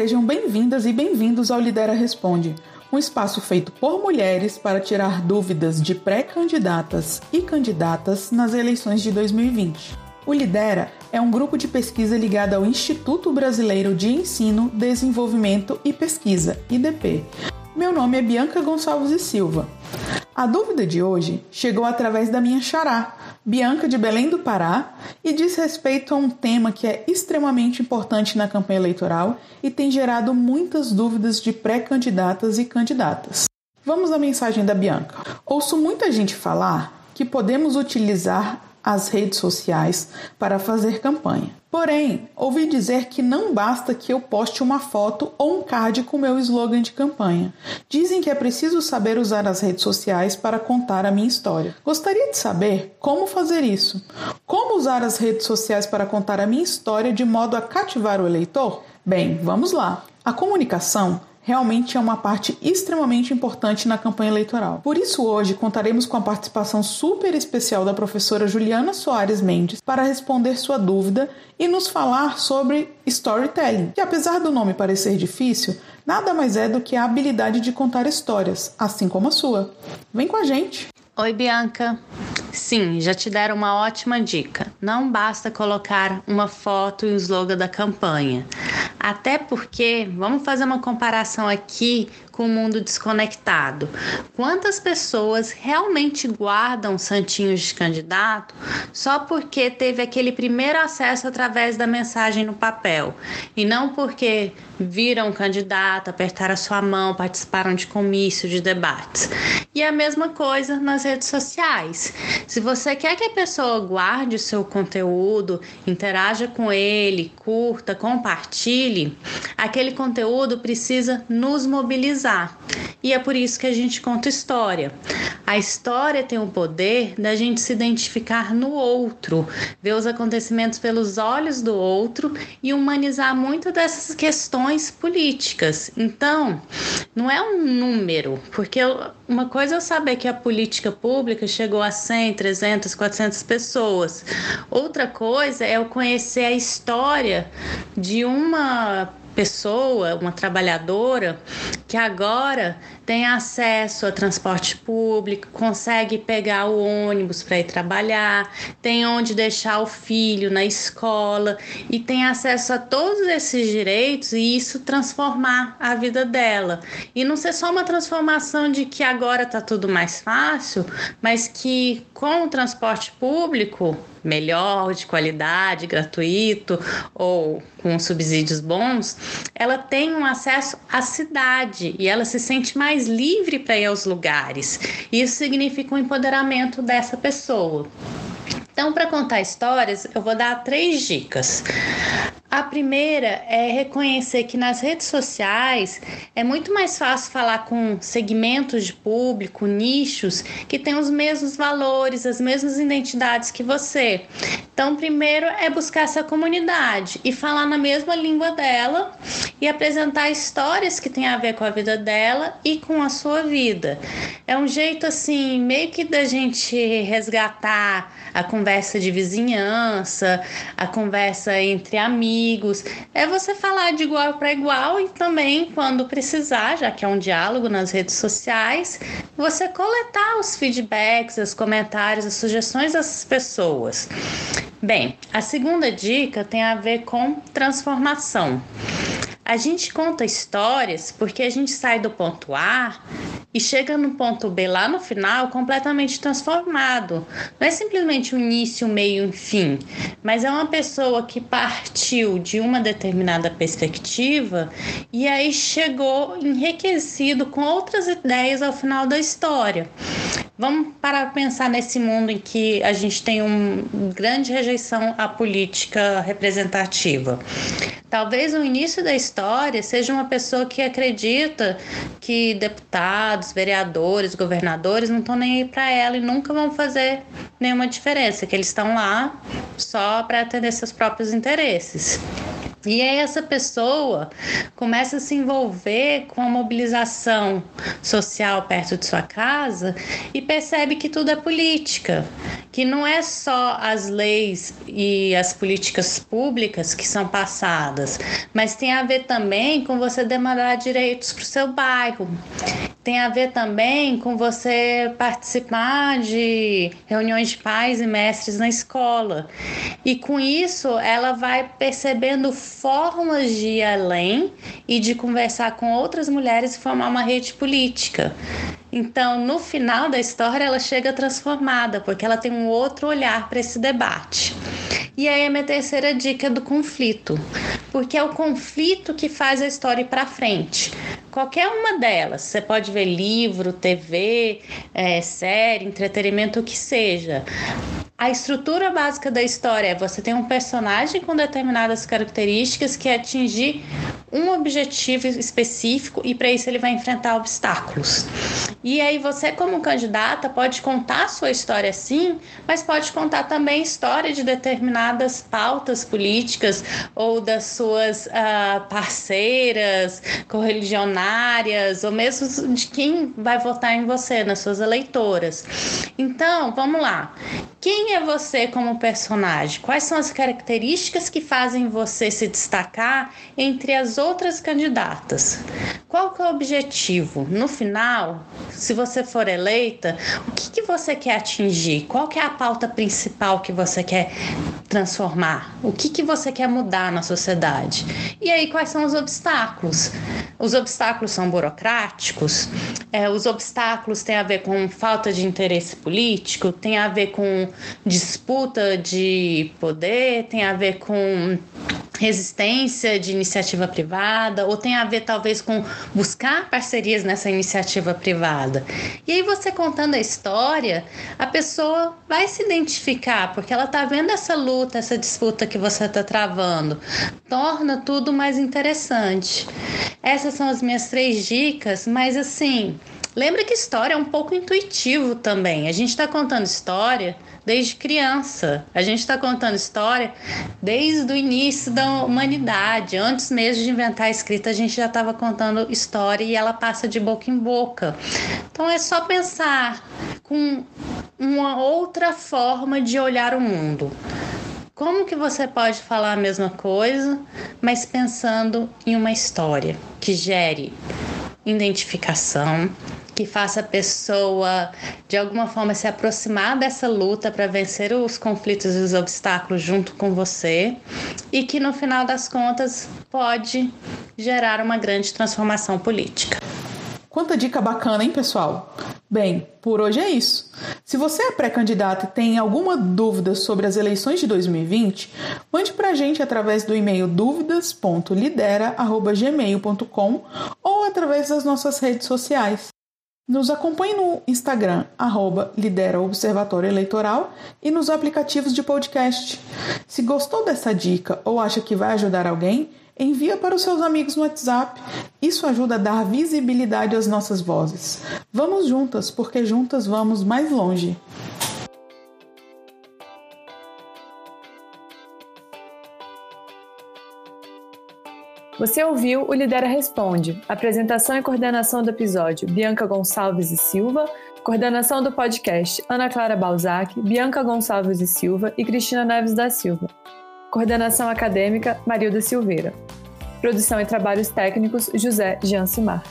sejam bem-vindas e bem-vindos ao Lidera Responde, um espaço feito por mulheres para tirar dúvidas de pré-candidatas e candidatas nas eleições de 2020. O Lidera é um grupo de pesquisa ligado ao Instituto Brasileiro de Ensino, Desenvolvimento e Pesquisa, IDP. Meu nome é Bianca Gonçalves e Silva. A dúvida de hoje chegou através da minha xará, Bianca de Belém do Pará, e diz respeito a um tema que é extremamente importante na campanha eleitoral e tem gerado muitas dúvidas de pré-candidatas e candidatas. Vamos à mensagem da Bianca. Ouço muita gente falar que podemos utilizar as redes sociais para fazer campanha. Porém, ouvi dizer que não basta que eu poste uma foto ou um card com meu slogan de campanha. Dizem que é preciso saber usar as redes sociais para contar a minha história. Gostaria de saber como fazer isso. Como usar as redes sociais para contar a minha história de modo a cativar o eleitor? Bem, vamos lá. A comunicação realmente é uma parte extremamente importante na campanha eleitoral. Por isso, hoje contaremos com a participação super especial da professora Juliana Soares Mendes para responder sua dúvida e nos falar sobre storytelling, que apesar do nome parecer difícil, nada mais é do que a habilidade de contar histórias, assim como a sua. Vem com a gente! Oi, Bianca! Sim, já te deram uma ótima dica. Não basta colocar uma foto e o slogan da campanha. Até porque, vamos fazer uma comparação aqui com o mundo desconectado. Quantas pessoas realmente guardam santinhos de candidato só porque teve aquele primeiro acesso através da mensagem no papel e não porque viram o candidato, apertaram a sua mão, participaram de comício, de debates. E a mesma coisa nas redes sociais. Se você quer que a pessoa guarde o seu conteúdo, interaja com ele, curta, compartilhe, aquele conteúdo precisa nos mobilizar. E é por isso que a gente conta história. A história tem o poder da gente se identificar no outro, ver os acontecimentos pelos olhos do outro e humanizar muito dessas questões políticas. Então, não é um número, porque uma coisa é saber que a política pública chegou a 100, 300, 400 pessoas. Outra coisa é eu conhecer a história de uma pessoa, uma trabalhadora, que agora tem acesso a transporte público, consegue pegar o ônibus para ir trabalhar, tem onde deixar o filho na escola e tem acesso a todos esses direitos e isso transformar a vida dela. E não ser só uma transformação de que agora está tudo mais fácil, mas que com o transporte público melhor, de qualidade, gratuito ou com subsídios bons, ela tem um acesso à cidade e ela se sente mais livre para ir aos lugares. Isso significa um empoderamento dessa pessoa. Então, para contar histórias, eu vou dar três dicas. A primeira é reconhecer que nas redes sociais é muito mais fácil falar com segmentos de público, nichos que têm os mesmos valores, as mesmas identidades que você. Então, primeiro é buscar essa comunidade e falar na mesma língua dela e apresentar histórias que têm a ver com a vida dela e com a sua vida. É um jeito assim, meio que da gente resgatar a conversa de vizinhança, a conversa entre amigos amigos. É você falar de igual para igual e também, quando precisar, já que é um diálogo nas redes sociais, você coletar os feedbacks, os comentários, as sugestões dessas pessoas. Bem, a segunda dica tem a ver com transformação. A gente conta histórias porque a gente sai do ponto A e chega no ponto B lá no final completamente transformado. Não é simplesmente um início, meio e fim, mas é uma pessoa que partiu de uma determinada perspectiva e aí chegou enriquecido com outras ideias ao final da história. Vamos para pensar nesse mundo em que a gente tem uma grande rejeição à política representativa. Talvez o início da história seja uma pessoa que acredita que deputados, vereadores, governadores não estão nem aí para ela e nunca vão fazer nenhuma diferença, que eles estão lá só para atender seus próprios interesses. E aí essa pessoa começa a se envolver com a mobilização social perto de sua casa e percebe que tudo é política, que não é só as leis e as políticas públicas que são passadas, mas tem a ver também com você demandar direitos para o seu bairro. Tem a ver também com você participar de reuniões de pais e mestres na escola. E com isso, ela vai percebendo formas de ir além e de conversar com outras mulheres e formar uma rede política. Então, no final da história, ela chega transformada, porque ela tem um outro olhar para esse debate. E aí a minha terceira dica é do conflito, porque é o conflito que faz a história ir para frente. Qualquer uma delas, você pode ver livro, TV, é, série, entretenimento, o que seja. A estrutura básica da história é você tem um personagem com determinadas características que é atingir um objetivo específico e para isso ele vai enfrentar obstáculos. E aí você como candidata pode contar sua história sim, mas pode contar também história de determinadas pautas políticas ou das suas uh, parceiras correligionárias ou mesmo de quem vai votar em você, nas suas eleitoras. Então, vamos lá. Quem é você como personagem? Quais são as características que fazem você se destacar entre as outras candidatas? Qual que é o objetivo? No final, se você for eleita, o que, que você quer atingir? Qual que é a pauta principal que você quer transformar? O que, que você quer mudar na sociedade? E aí, quais são os obstáculos? Os obstáculos são burocráticos? É, os obstáculos têm a ver com falta de interesse político? Tem a ver com disputa de poder? Tem a ver com resistência de iniciativa privada? Ou tem a ver, talvez, com buscar parcerias nessa iniciativa privada? E aí, você contando a história, a pessoa vai se identificar, porque ela está vendo essa luta, essa disputa que você está travando. Torna tudo mais interessante. Essas são as minhas três dicas, mas assim, lembra que história é um pouco intuitivo também. A gente está contando história desde criança. A gente está contando história desde o início da humanidade. Antes mesmo de inventar a escrita, a gente já estava contando história e ela passa de boca em boca. Então é só pensar com uma outra forma de olhar o mundo. Como que você pode falar a mesma coisa, mas pensando em uma história que gere identificação, que faça a pessoa de alguma forma se aproximar dessa luta para vencer os conflitos e os obstáculos junto com você e que no final das contas pode gerar uma grande transformação política. Quanta dica bacana, hein, pessoal? Bem, por hoje é isso. Se você é pré-candidato e tem alguma dúvida sobre as eleições de 2020, mande para a gente através do e-mail dúvidas.lidera.gmail.com ou através das nossas redes sociais. Nos acompanhe no Instagram, arroba Lidera Observatório Eleitoral e nos aplicativos de podcast. Se gostou dessa dica ou acha que vai ajudar alguém, Envia para os seus amigos no WhatsApp. Isso ajuda a dar visibilidade às nossas vozes. Vamos juntas, porque juntas vamos mais longe. Você ouviu o Lidera Responde. Apresentação e coordenação do episódio: Bianca Gonçalves e Silva. Coordenação do podcast: Ana Clara Balzac, Bianca Gonçalves e Silva e Cristina Neves da Silva. Coordenação acadêmica, Marilda Silveira. Produção e trabalhos técnicos, José Jean Simar.